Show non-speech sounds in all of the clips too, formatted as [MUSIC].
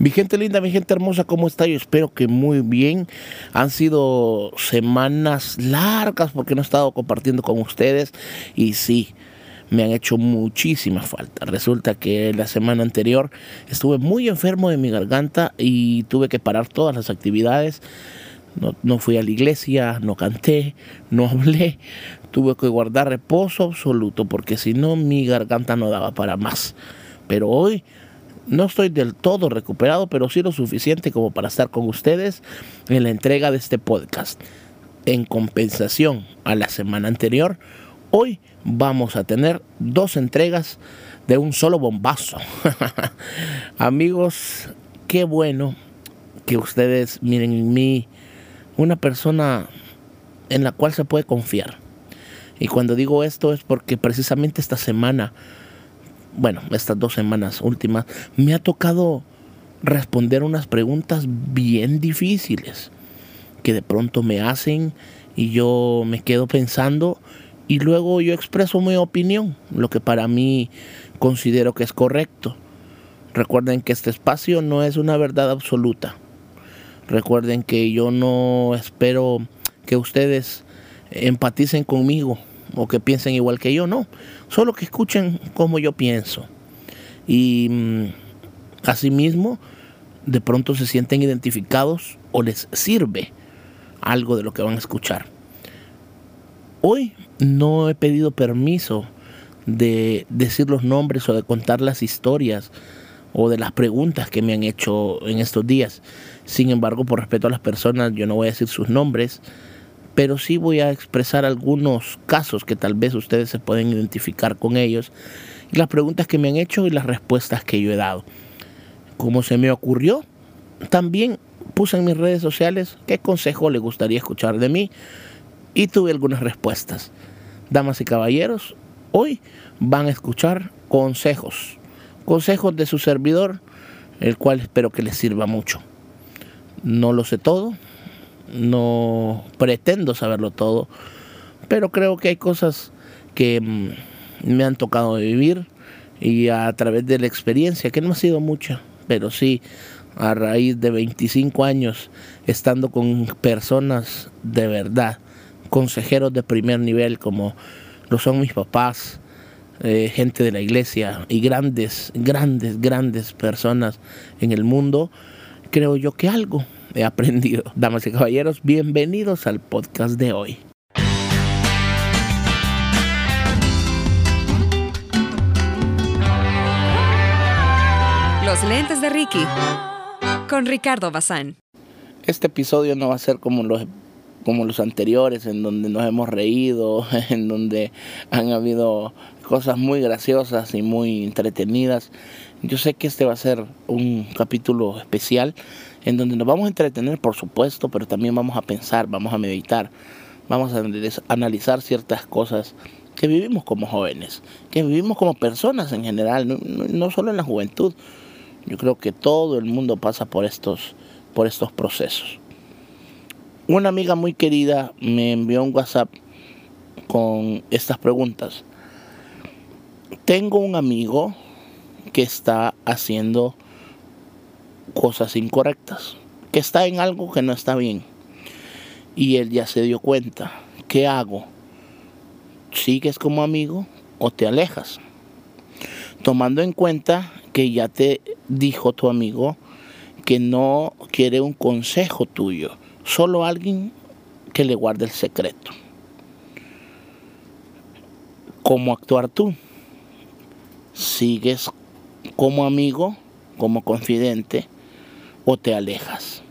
Mi gente linda, mi gente hermosa, ¿cómo está? Yo espero que muy bien. Han sido semanas largas porque no he estado compartiendo con ustedes y sí, me han hecho muchísima falta. Resulta que la semana anterior estuve muy enfermo de mi garganta y tuve que parar todas las actividades. No, no, fui a la iglesia, no canté, no [LAUGHS] hablé. Tuve que guardar reposo absoluto porque si no mi garganta no daba para más. Pero hoy no estoy del todo recuperado, pero sí lo suficiente como para estar con ustedes en la entrega de este podcast. En compensación a la semana anterior, hoy vamos a tener dos entregas de un solo bombazo. [LAUGHS] Amigos, qué bueno que ustedes miren en mí una persona en la cual se puede confiar. Y cuando digo esto es porque precisamente esta semana bueno, estas dos semanas últimas, me ha tocado responder unas preguntas bien difíciles que de pronto me hacen y yo me quedo pensando y luego yo expreso mi opinión, lo que para mí considero que es correcto. Recuerden que este espacio no es una verdad absoluta. Recuerden que yo no espero que ustedes empaticen conmigo o que piensen igual que yo, no. Solo que escuchen como yo pienso. Y mm, asimismo, de pronto se sienten identificados o les sirve algo de lo que van a escuchar. Hoy no he pedido permiso de decir los nombres o de contar las historias o de las preguntas que me han hecho en estos días. Sin embargo, por respeto a las personas, yo no voy a decir sus nombres pero sí voy a expresar algunos casos que tal vez ustedes se pueden identificar con ellos, y las preguntas que me han hecho y las respuestas que yo he dado. Como se me ocurrió, también puse en mis redes sociales qué consejo le gustaría escuchar de mí y tuve algunas respuestas. Damas y caballeros, hoy van a escuchar consejos, consejos de su servidor, el cual espero que les sirva mucho. No lo sé todo, no pretendo saberlo todo, pero creo que hay cosas que mm, me han tocado vivir y a través de la experiencia, que no ha sido mucha, pero sí a raíz de 25 años estando con personas de verdad, consejeros de primer nivel como lo son mis papás, eh, gente de la iglesia y grandes, grandes, grandes personas en el mundo, creo yo que algo he aprendido. Damas y caballeros, bienvenidos al podcast de hoy. Los lentes de Ricky con Ricardo Bazán. Este episodio no va a ser como los como los anteriores en donde nos hemos reído, [LAUGHS] en donde han habido cosas muy graciosas y muy entretenidas. Yo sé que este va a ser un capítulo especial en donde nos vamos a entretener, por supuesto, pero también vamos a pensar, vamos a meditar, vamos a analizar ciertas cosas que vivimos como jóvenes, que vivimos como personas en general, no, solo en la juventud. Yo creo que todo el mundo pasa por estos, por estos procesos. Una amiga muy querida me envió un WhatsApp con estas preguntas. Tengo un amigo que está haciendo cosas incorrectas, que está en algo que no está bien. Y él ya se dio cuenta. ¿Qué hago? ¿Sigues como amigo o te alejas? Tomando en cuenta que ya te dijo tu amigo que no quiere un consejo tuyo, solo alguien que le guarde el secreto. ¿Cómo actuar tú? ¿Sigues como amigo, como confidente, o te alejas?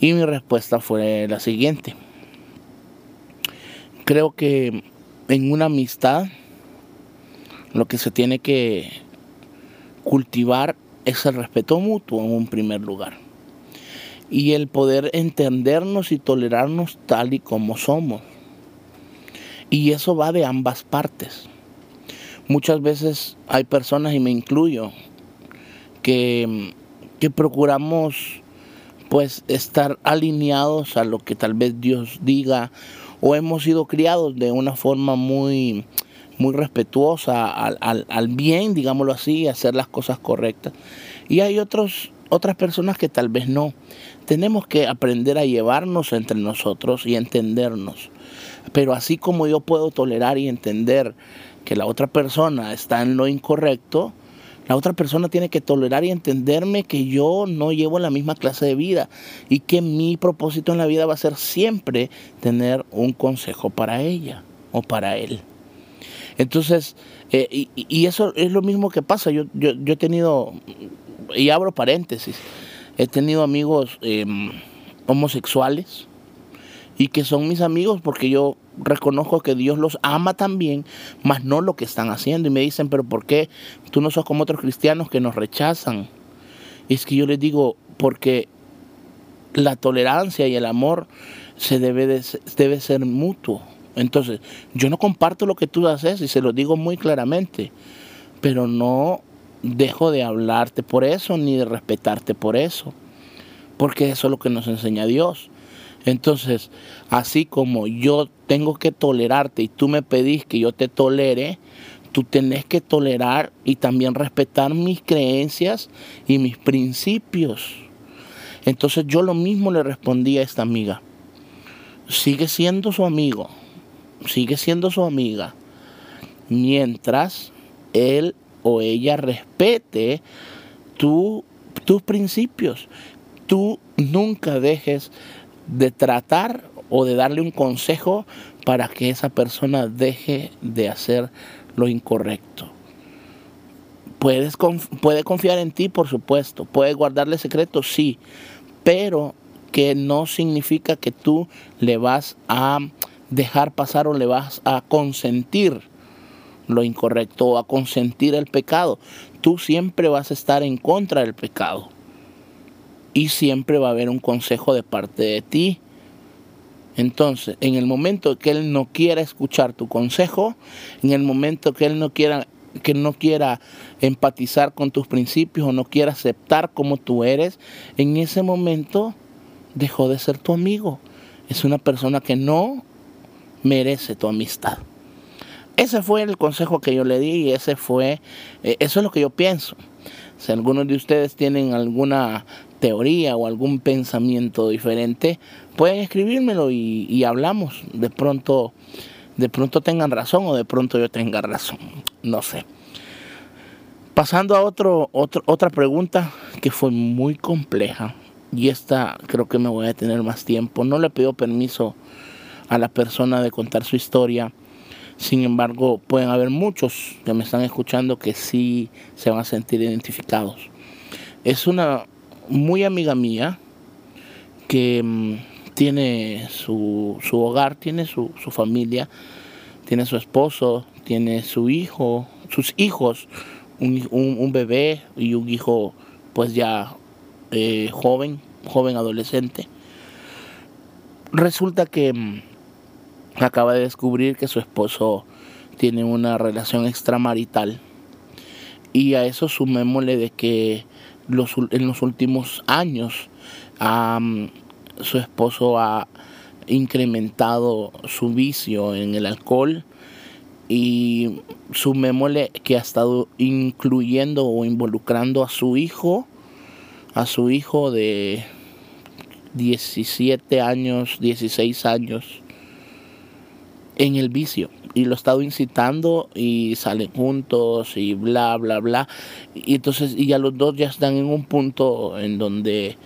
Y mi respuesta fue la siguiente. Creo que en una amistad lo que se tiene que cultivar es el respeto mutuo en un primer lugar. Y el poder entendernos y tolerarnos tal y como somos. Y eso va de ambas partes. Muchas veces hay personas, y me incluyo, que que procuramos pues estar alineados a lo que tal vez Dios diga o hemos sido criados de una forma muy muy respetuosa al, al, bien, digámoslo así, hacer las cosas correctas. Y hay otros, otras personas que tal vez no. Tenemos que aprender a llevarnos entre nosotros y entendernos. Pero así como yo puedo tolerar y entender que la otra persona está en lo incorrecto, la otra persona tiene que tolerar y entenderme que yo no llevo la misma clase de vida y que mi propósito en la vida va a ser siempre tener un consejo para ella o para él. Entonces, eh, y, eso es lo mismo que pasa. Yo, yo, he tenido, y abro paréntesis, he tenido amigos em, homosexuales y que son mis amigos porque yo reconozco que Dios los ama también, más no lo que están haciendo. Y me dicen, pero ¿por qué tú no sos como otros cristianos que nos rechazan? Y es que yo les digo, porque la tolerancia y el amor se debe, de, debe ser mutuo. Entonces, yo no comparto lo que tú haces y se lo digo muy claramente, pero no dejo de hablarte por eso ni de respetarte por eso, porque eso es lo que nos enseña Dios. Entonces, así como yo tengo que tolerarte y tú me pedís que yo te tolere, tú tenés que tolerar y también respetar mis creencias y mis principios. Entonces yo lo mismo le respondí a esta amiga. Sigue siendo su amigo, sigue siendo su amiga, mientras él o ella respete tus principios. Tú nunca dejes de tratar o de darle un consejo para que esa persona deje de hacer lo incorrecto. Puedes, puede confiar en ti, por supuesto. Puede guardarle secretos, sí. Pero que no significa que tú le vas a dejar pasar o le vas a consentir lo incorrecto o a consentir el pecado. Tú siempre vas a estar en contra del pecado y siempre va a haber un consejo de parte de ti. Entonces, en el momento que él no quiera escuchar tu consejo, en el momento que él no quiera que no quiera empatizar con tus principios o no quiera aceptar como tú eres, en ese momento dejó de ser tu amigo. Es una persona que no merece tu amistad. Ese fue el consejo que yo le di y ese fue, eh, eso es lo que yo pienso. Si algunos de ustedes tienen alguna teoría o algún pensamiento diferente, pueden escribírmelo y, hablamos. De pronto, de pronto tengan razón o de pronto yo tenga razón. No sé. Pasando a otro, otra pregunta que fue muy compleja. Y esta creo que me voy a tener más tiempo. No le pido permiso a la persona de contar su historia. Sin embargo, pueden haber muchos que me están escuchando que sí se van a sentir identificados. Es una muy amiga mía que mm, tiene su, hogar, tiene su, familia, tiene su esposo, tiene su hijo, sus hijos, un, bebé y un hijo pues ya eh, joven, joven adolescente. Resulta que mm, acaba de descubrir que su esposo tiene una relación extramarital y a eso sumémosle de que en los últimos años su esposo ha incrementado su vicio en el alcohol y sumémosle que ha estado incluyendo o involucrando a su hijo, a su hijo de 17 años, 16 años, en el vicio y lo he estado incitando y salen juntos y bla bla bla. Y entonces y ya los dos ya están en un punto en donde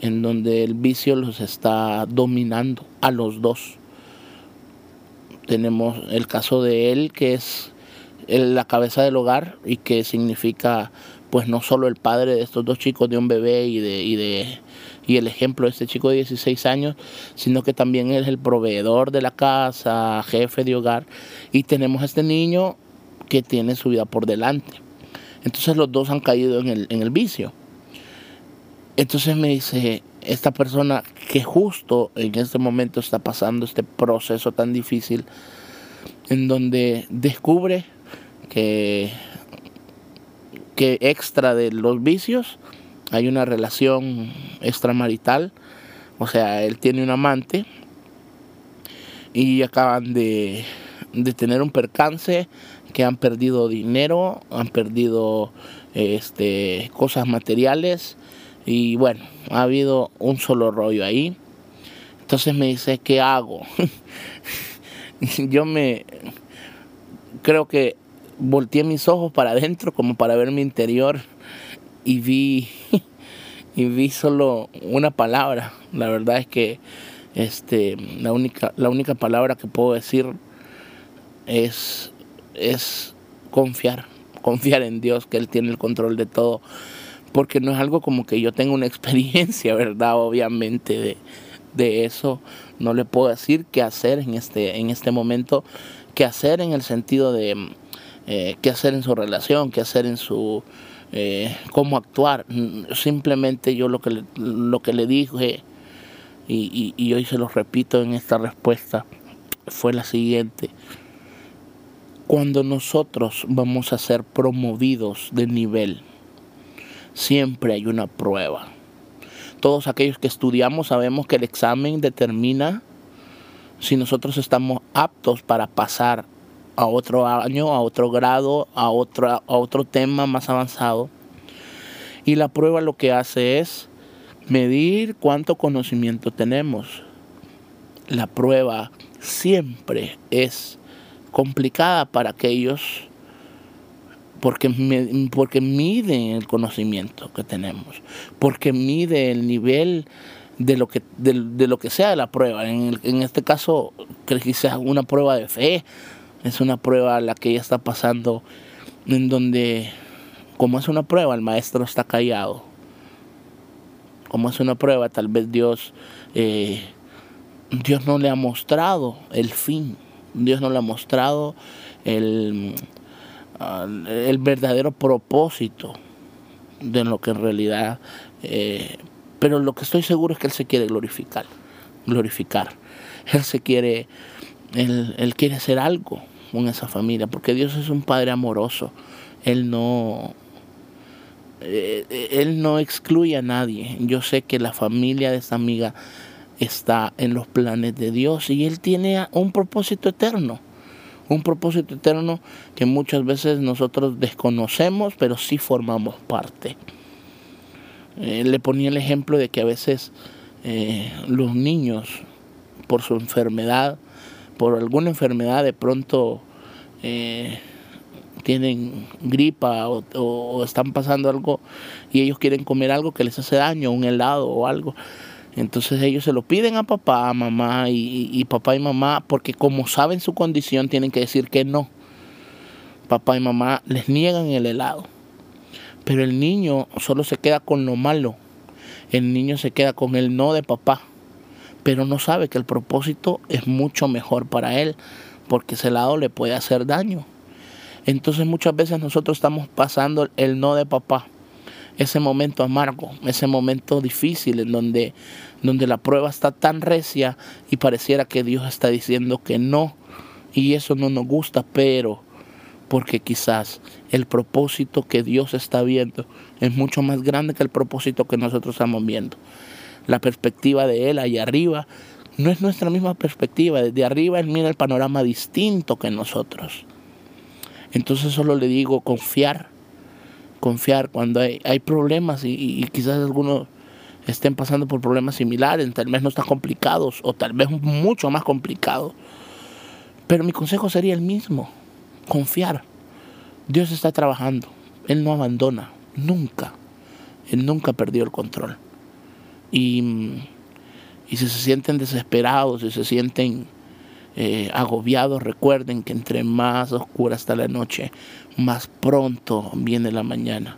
en donde el vicio los está dominando a los dos. Tenemos el caso de él que es la cabeza del hogar y que significa pues no solo el padre de estos dos chicos de un bebé y de, y de y el ejemplo de este chico de 16 años, sino que también es el proveedor de la casa, jefe de hogar, y tenemos a este niño que tiene su vida por delante. Entonces los dos han caído en el, en el vicio. Entonces me dice, esta persona que justo en este momento está pasando este proceso tan difícil, en donde descubre que, que extra de los vicios, hay una relación extramarital, o sea, él tiene un amante y acaban de, tener un percance que han perdido dinero, han perdido este, cosas materiales y bueno, ha habido un solo rollo ahí. Entonces me dice, ¿qué hago? [LAUGHS] Yo me creo que volteé mis ojos para adentro como para ver mi interior y vi [LAUGHS] y vi solo una palabra. La verdad es que este la única la única palabra que puedo decir es es confiar, [LAUGHS] confiar en Dios que él tiene el control de todo, porque no es algo como que yo tenga una [LAUGHS] experiencia, ¿verdad? Obviamente de, de eso no le puedo decir qué hacer en este en este momento, qué hacer en el sentido de eh, qué hacer en su relación, qué hacer en su eh, cómo actuar. Simplemente yo lo que le, lo que le dije y, y, hoy se lo repito en esta respuesta fue la siguiente. Cuando nosotros vamos a ser promovidos de nivel, siempre hay una prueba. Todos aquellos que estudiamos sabemos que el examen determina si nosotros estamos aptos para pasar a otro año, a otro grado, a otro, a otro tema más avanzado. Y la prueba lo que hace es medir cuánto conocimiento tenemos. La prueba siempre es complicada para aquellos porque, porque mide el conocimiento que tenemos, porque mide el nivel de lo que, de, lo que sea la prueba. En, en este caso, sea una prueba de fe, es una prueba la que ella está pasando en donde, como es una prueba, el maestro está callado. Como es una prueba, tal vez Dios, eh, Dios no le ha mostrado el fin. Dios no le ha mostrado el, el verdadero propósito de lo que en realidad... Eh, pero lo que estoy seguro es que Él se quiere glorificar. Glorificar. Él se quiere... Él, él quiere hacer algo con esa familia, porque Dios es un Padre amoroso. Él no, eh, él no excluye a nadie. Yo sé que la familia de esta amiga está en los planes de Dios y Él tiene un propósito eterno. Un propósito eterno que muchas veces nosotros desconocemos, pero sí formamos parte. Eh, le ponía el ejemplo de que a veces eh, los niños, por su enfermedad, por alguna enfermedad de pronto eh, tienen gripa o, están pasando algo y ellos quieren comer algo que les hace daño, un helado o algo. Entonces ellos se lo piden a papá, mamá y, y, papá y mamá porque como saben su condición tienen que decir que no. Papá y mamá les niegan el helado. Pero el niño solo se queda con lo malo. El niño se queda con el no de papá pero no sabe que el propósito es mucho mejor para él, porque ese lado le puede hacer daño. Entonces muchas veces nosotros estamos pasando el no de papá, ese momento amargo, ese momento difícil en donde, donde la prueba está tan recia y pareciera que Dios está diciendo que no, y eso no nos gusta, pero porque quizás el propósito que Dios está viendo es mucho más grande que el propósito que nosotros estamos viendo la perspectiva de Él ahí arriba, no es nuestra misma perspectiva. Desde arriba Él mira el panorama distinto que nosotros. Entonces solo le digo confiar, confiar cuando hay, hay problemas y, quizás algunos estén pasando por problemas similares, tal vez no están complicados o tal vez mucho más complicados. Pero mi consejo sería el mismo, confiar. Dios está trabajando, Él no abandona, nunca. Él nunca perdió el control. Y, si se sienten desesperados, si se sienten eh, agobiados, recuerden que entre más oscura está la noche, más pronto viene la mañana.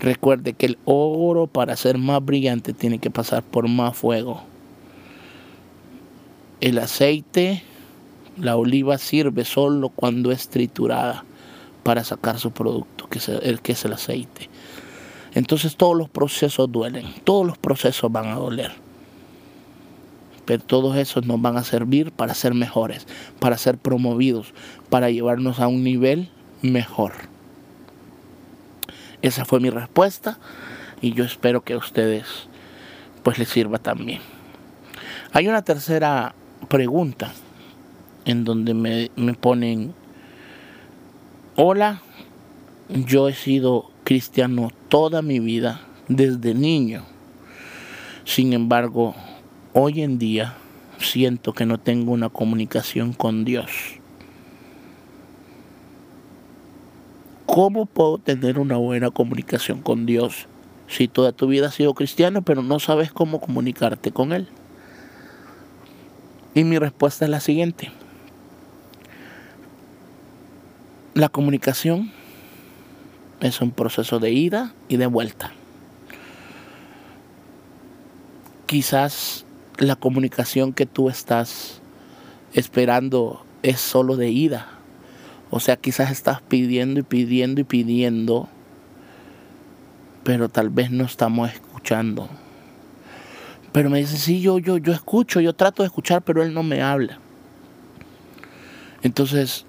Recuerde que el oro para ser más brillante tiene que pasar por más fuego. El aceite, la oliva sirve solo cuando es triturada para sacar su producto, que es el, que es el aceite. Entonces todos los procesos duelen, todos los procesos van a doler. Pero todos esos nos van a servir para ser mejores, para ser promovidos, para llevarnos a un nivel mejor. Esa fue mi respuesta y yo espero que a ustedes pues les sirva también. Hay una tercera pregunta en donde me, me ponen, hola, yo he sido cristiano toda mi vida, desde niño. Sin embargo, hoy en día siento que no tengo una comunicación con Dios. ¿Cómo puedo tener una buena comunicación con Dios si toda tu vida has sido cristiano pero no sabes cómo comunicarte con Él? Y mi respuesta es la siguiente. La comunicación es un proceso de ida y de vuelta. Quizás la comunicación que tú estás esperando es solo de ida. O sea, quizás estás pidiendo y pidiendo y pidiendo, pero tal vez no estamos escuchando. Pero me dice, sí, yo, yo, yo escucho, yo trato de escuchar, pero él no me habla. Entonces,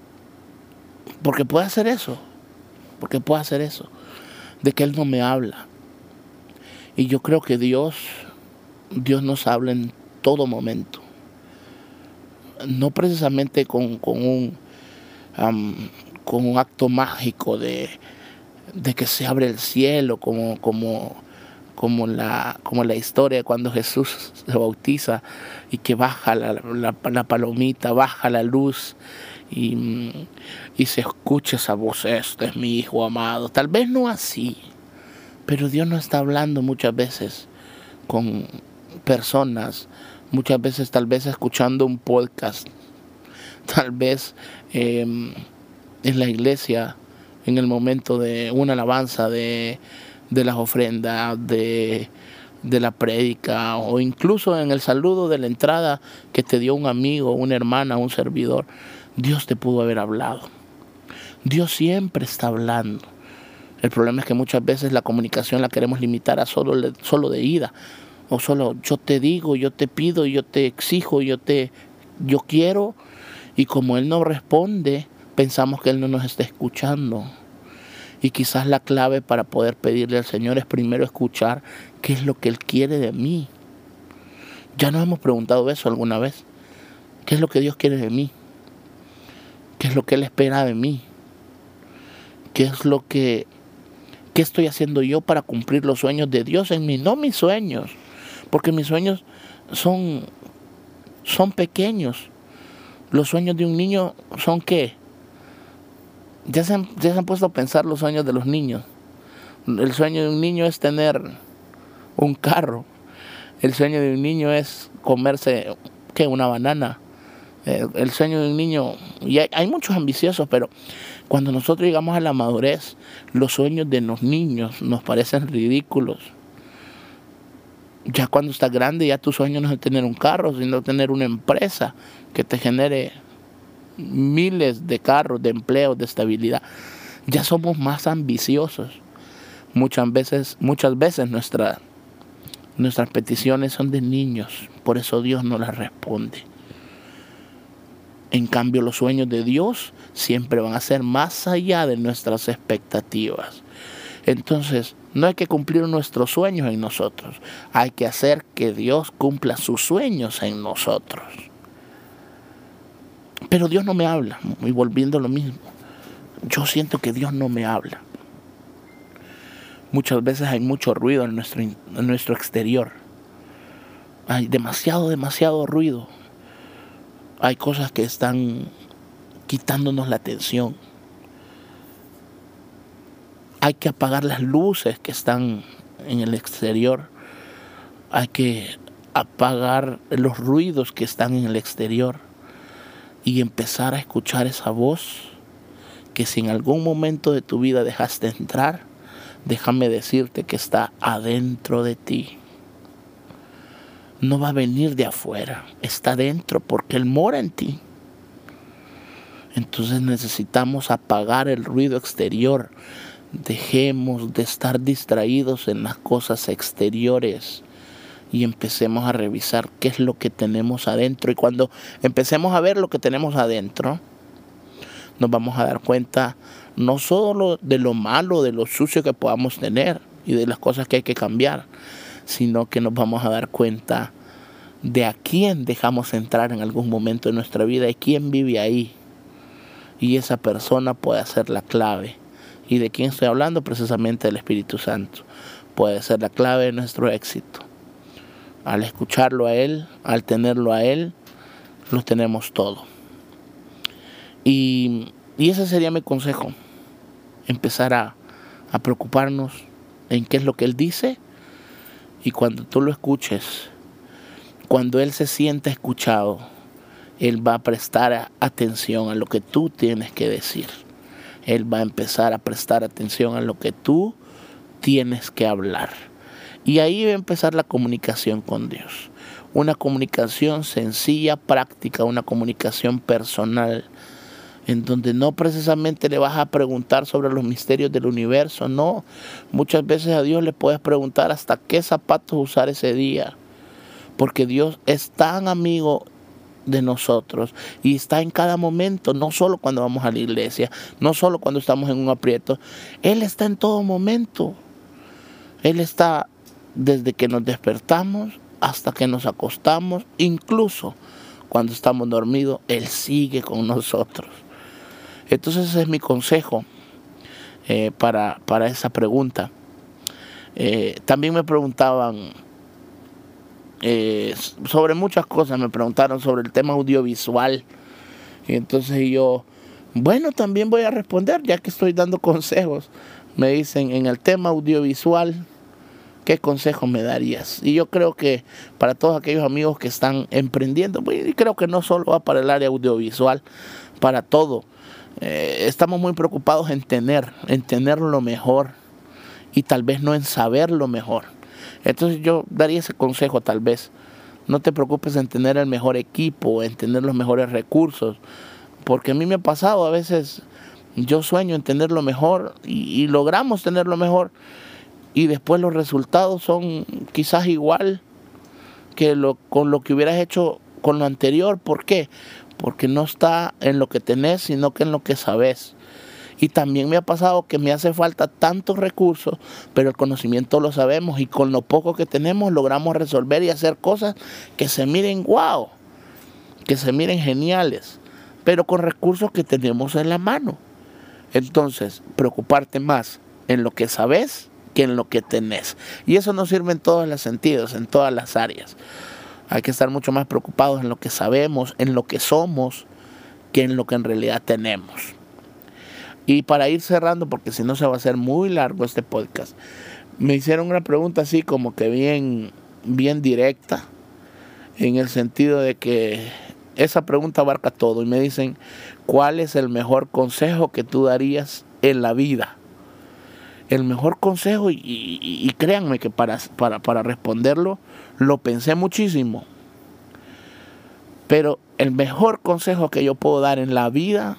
porque puede hacer eso, porque puede hacer eso, de que él no me habla. Y yo creo que Dios, Dios nos habla en todo momento. No precisamente con, un, con un acto mágico de, de, que se abre el cielo, como, como, como, la, como la historia cuando Jesús se bautiza y que baja la, la, palomita, baja la luz y, y, se escucha esa voz, este es mi hijo amado. Tal vez no así, pero Dios no está hablando muchas veces con personas muchas veces tal vez escuchando un podcast, tal vez em, en la iglesia, en el momento de una alabanza, de, las ofrendas, de, de la prédica o incluso en el saludo de la entrada que te dio un amigo, una hermana, un servidor, Dios te pudo haber hablado. Dios siempre está hablando. El problema es que muchas veces la comunicación la queremos limitar a solo, solo de ida o solo yo te digo, yo te pido, yo te exijo, yo te yo quiero y como él no responde, pensamos que él no nos está escuchando. Y quizás la clave para poder pedirle al Señor es primero escuchar qué es lo que él quiere de mí. Ya nos hemos preguntado eso alguna vez. ¿Qué es lo que Dios quiere de mí? ¿Qué es lo que él espera de mí? ¿Qué es lo que qué estoy haciendo yo para cumplir los sueños de Dios en mí, no mis sueños? porque mis sueños son, son pequeños. Los sueños de un niño son qué? Ya se, han, ya se han puesto a pensar los sueños de los niños. El sueño de un niño es tener un carro. El sueño de un niño es comerse, ¿qué? Una banana. Eh, el sueño de un niño, y hay, hay, muchos ambiciosos, pero cuando nosotros llegamos a la madurez, los sueños de los niños nos parecen ridículos ya cuando estás grande, ya tu sueño no es tener un carro, sino tener una empresa que te genere miles de carros, de empleos, de estabilidad. Ya somos más ambiciosos. Muchas veces, muchas veces nuestras peticiones son de niños, por eso Dios no las responde. En cambio, los sueños de Dios siempre van a ser más allá de nuestras expectativas. Entonces, no hay que cumplir nuestros sueños en nosotros, hay que hacer que Dios cumpla sus sueños en nosotros. Pero Dios no me habla, y volviendo a lo mismo, yo siento que Dios no me habla. Muchas veces hay mucho ruido en nuestro, en nuestro exterior. Hay demasiado, demasiado ruido. Hay cosas que están quitándonos la atención hay que apagar las luces que están en el exterior. Hay que apagar los ruidos que están en el exterior y empezar a escuchar esa voz que si en algún momento de tu vida dejaste entrar, déjame decirte que está adentro de ti. No va a venir de afuera, está dentro porque Él mora en ti. Entonces necesitamos apagar el ruido exterior Dejemos de estar distraídos en las cosas exteriores y empecemos a revisar qué es lo que tenemos adentro. Y cuando empecemos a ver lo que tenemos adentro, nos vamos a dar cuenta no solo de lo malo, de lo sucio que podamos tener y de las cosas que hay que cambiar, sino que nos vamos a dar cuenta de a quién dejamos entrar en algún momento de nuestra vida y quién vive ahí. Y esa persona puede ser la clave ¿Y de quién estoy hablando? Precisamente del Espíritu Santo. Puede ser la clave de nuestro éxito. Al escucharlo a Él, al tenerlo a Él, lo tenemos todo. Y, ese sería mi consejo. Empezar a, a preocuparnos en qué es lo que Él dice. Y cuando tú lo escuches, cuando Él se sienta escuchado, Él va a prestar atención a lo que tú tienes que decir. Él va a empezar a prestar atención a lo que tú tienes que hablar. Y ahí va a empezar la comunicación con Dios. Una comunicación sencilla, práctica, una comunicación personal, en donde no precisamente le vas a preguntar sobre los misterios del universo, no. Muchas veces a Dios le puedes preguntar hasta qué zapatos usar ese día, porque Dios es tan amigo de nosotros y está en cada momento, no solo cuando vamos a la iglesia, no solo cuando estamos en un aprieto, Él está en todo momento. Él está desde que nos despertamos hasta que nos acostamos, incluso cuando estamos dormidos, Él sigue con nosotros. Entonces ese es mi consejo eh, para, para, esa pregunta. Eh, también me preguntaban eh, sobre muchas cosas, me preguntaron sobre el tema audiovisual. Y entonces yo, bueno, también voy a responder, ya que estoy dando consejos. Me dicen, en el tema audiovisual, ¿qué consejo me darías? Y yo creo que para todos aquellos amigos que están emprendiendo, pues, creo que no solo va para el área audiovisual, para todo. Eh, estamos muy preocupados en tener, en tener lo mejor y tal vez no en saber lo mejor. Entonces yo daría ese consejo tal vez. No te preocupes en tener el mejor equipo, en tener los mejores recursos, porque a mí me ha pasado a veces, yo sueño en tener lo mejor y, y logramos tener lo mejor, y después los resultados son quizás igual que lo, con lo que hubieras hecho con lo anterior. ¿Por qué? Porque no está en lo que tenés, sino que en lo que sabes. Y también me ha pasado que me hace falta tantos recursos, pero el conocimiento lo sabemos y con lo poco que tenemos logramos resolver y hacer cosas que se miren wow, que se miren geniales, pero con recursos que tenemos en la mano. Entonces, preocuparte más en lo que sabes que en lo que tenés. Y eso nos sirve en todos los sentidos, en todas las áreas. Hay que estar mucho más preocupados en lo que sabemos, en lo que somos, que en lo que en realidad tenemos. Y para ir cerrando, porque si no se va a hacer muy largo este podcast, me hicieron una pregunta así como que bien, bien directa, en el sentido de que esa pregunta abarca todo y me dicen, ¿cuál es el mejor consejo que tú darías en la vida? El mejor consejo, y, créanme que para, para, para responderlo lo pensé muchísimo, pero el mejor consejo que yo puedo dar en la vida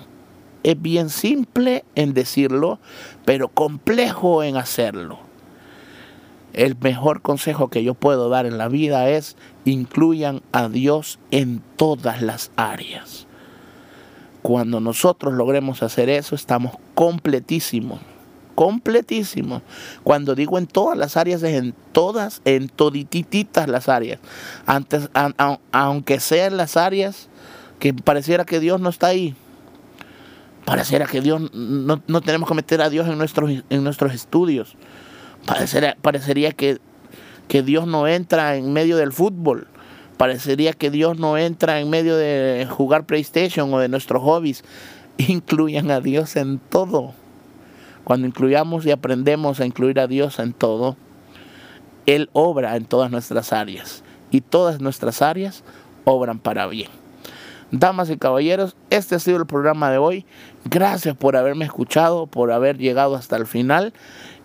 es bien simple en decirlo, pero complejo en hacerlo. El mejor consejo que yo puedo dar en la vida es incluyan a Dios en todas las áreas. Cuando nosotros logremos hacer eso, estamos completísimos completísimo. Cuando digo en todas las áreas, es en todas, en todititas las áreas. Antes, aunque sean las áreas que pareciera que Dios no está ahí. Pareciera que Dios, no, tenemos que meter a Dios en nuestros, en nuestros estudios. Parecería, parecería que, que Dios no entra en medio del fútbol. Parecería que Dios no entra en medio de jugar PlayStation o de nuestros hobbies. [LAUGHS] Incluyan a Dios en todo cuando incluyamos y aprendemos a incluir a Dios en todo, Él obra en todas nuestras áreas y todas nuestras áreas obran para bien. Damas y caballeros, este ha sido el programa de hoy. Gracias por haberme escuchado, por haber llegado hasta el final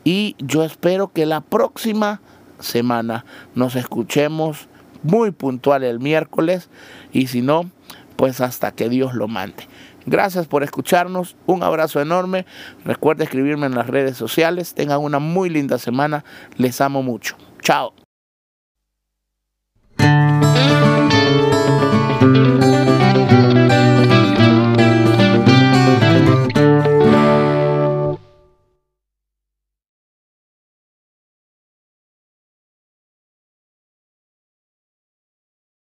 y yo espero que la próxima semana nos escuchemos muy puntual el miércoles y si no, pues hasta que Dios lo mande. Gracias por escucharnos. Un abrazo enorme. Recuerda escribirme en las redes sociales. Tengan una muy linda semana. Les amo mucho. Chao.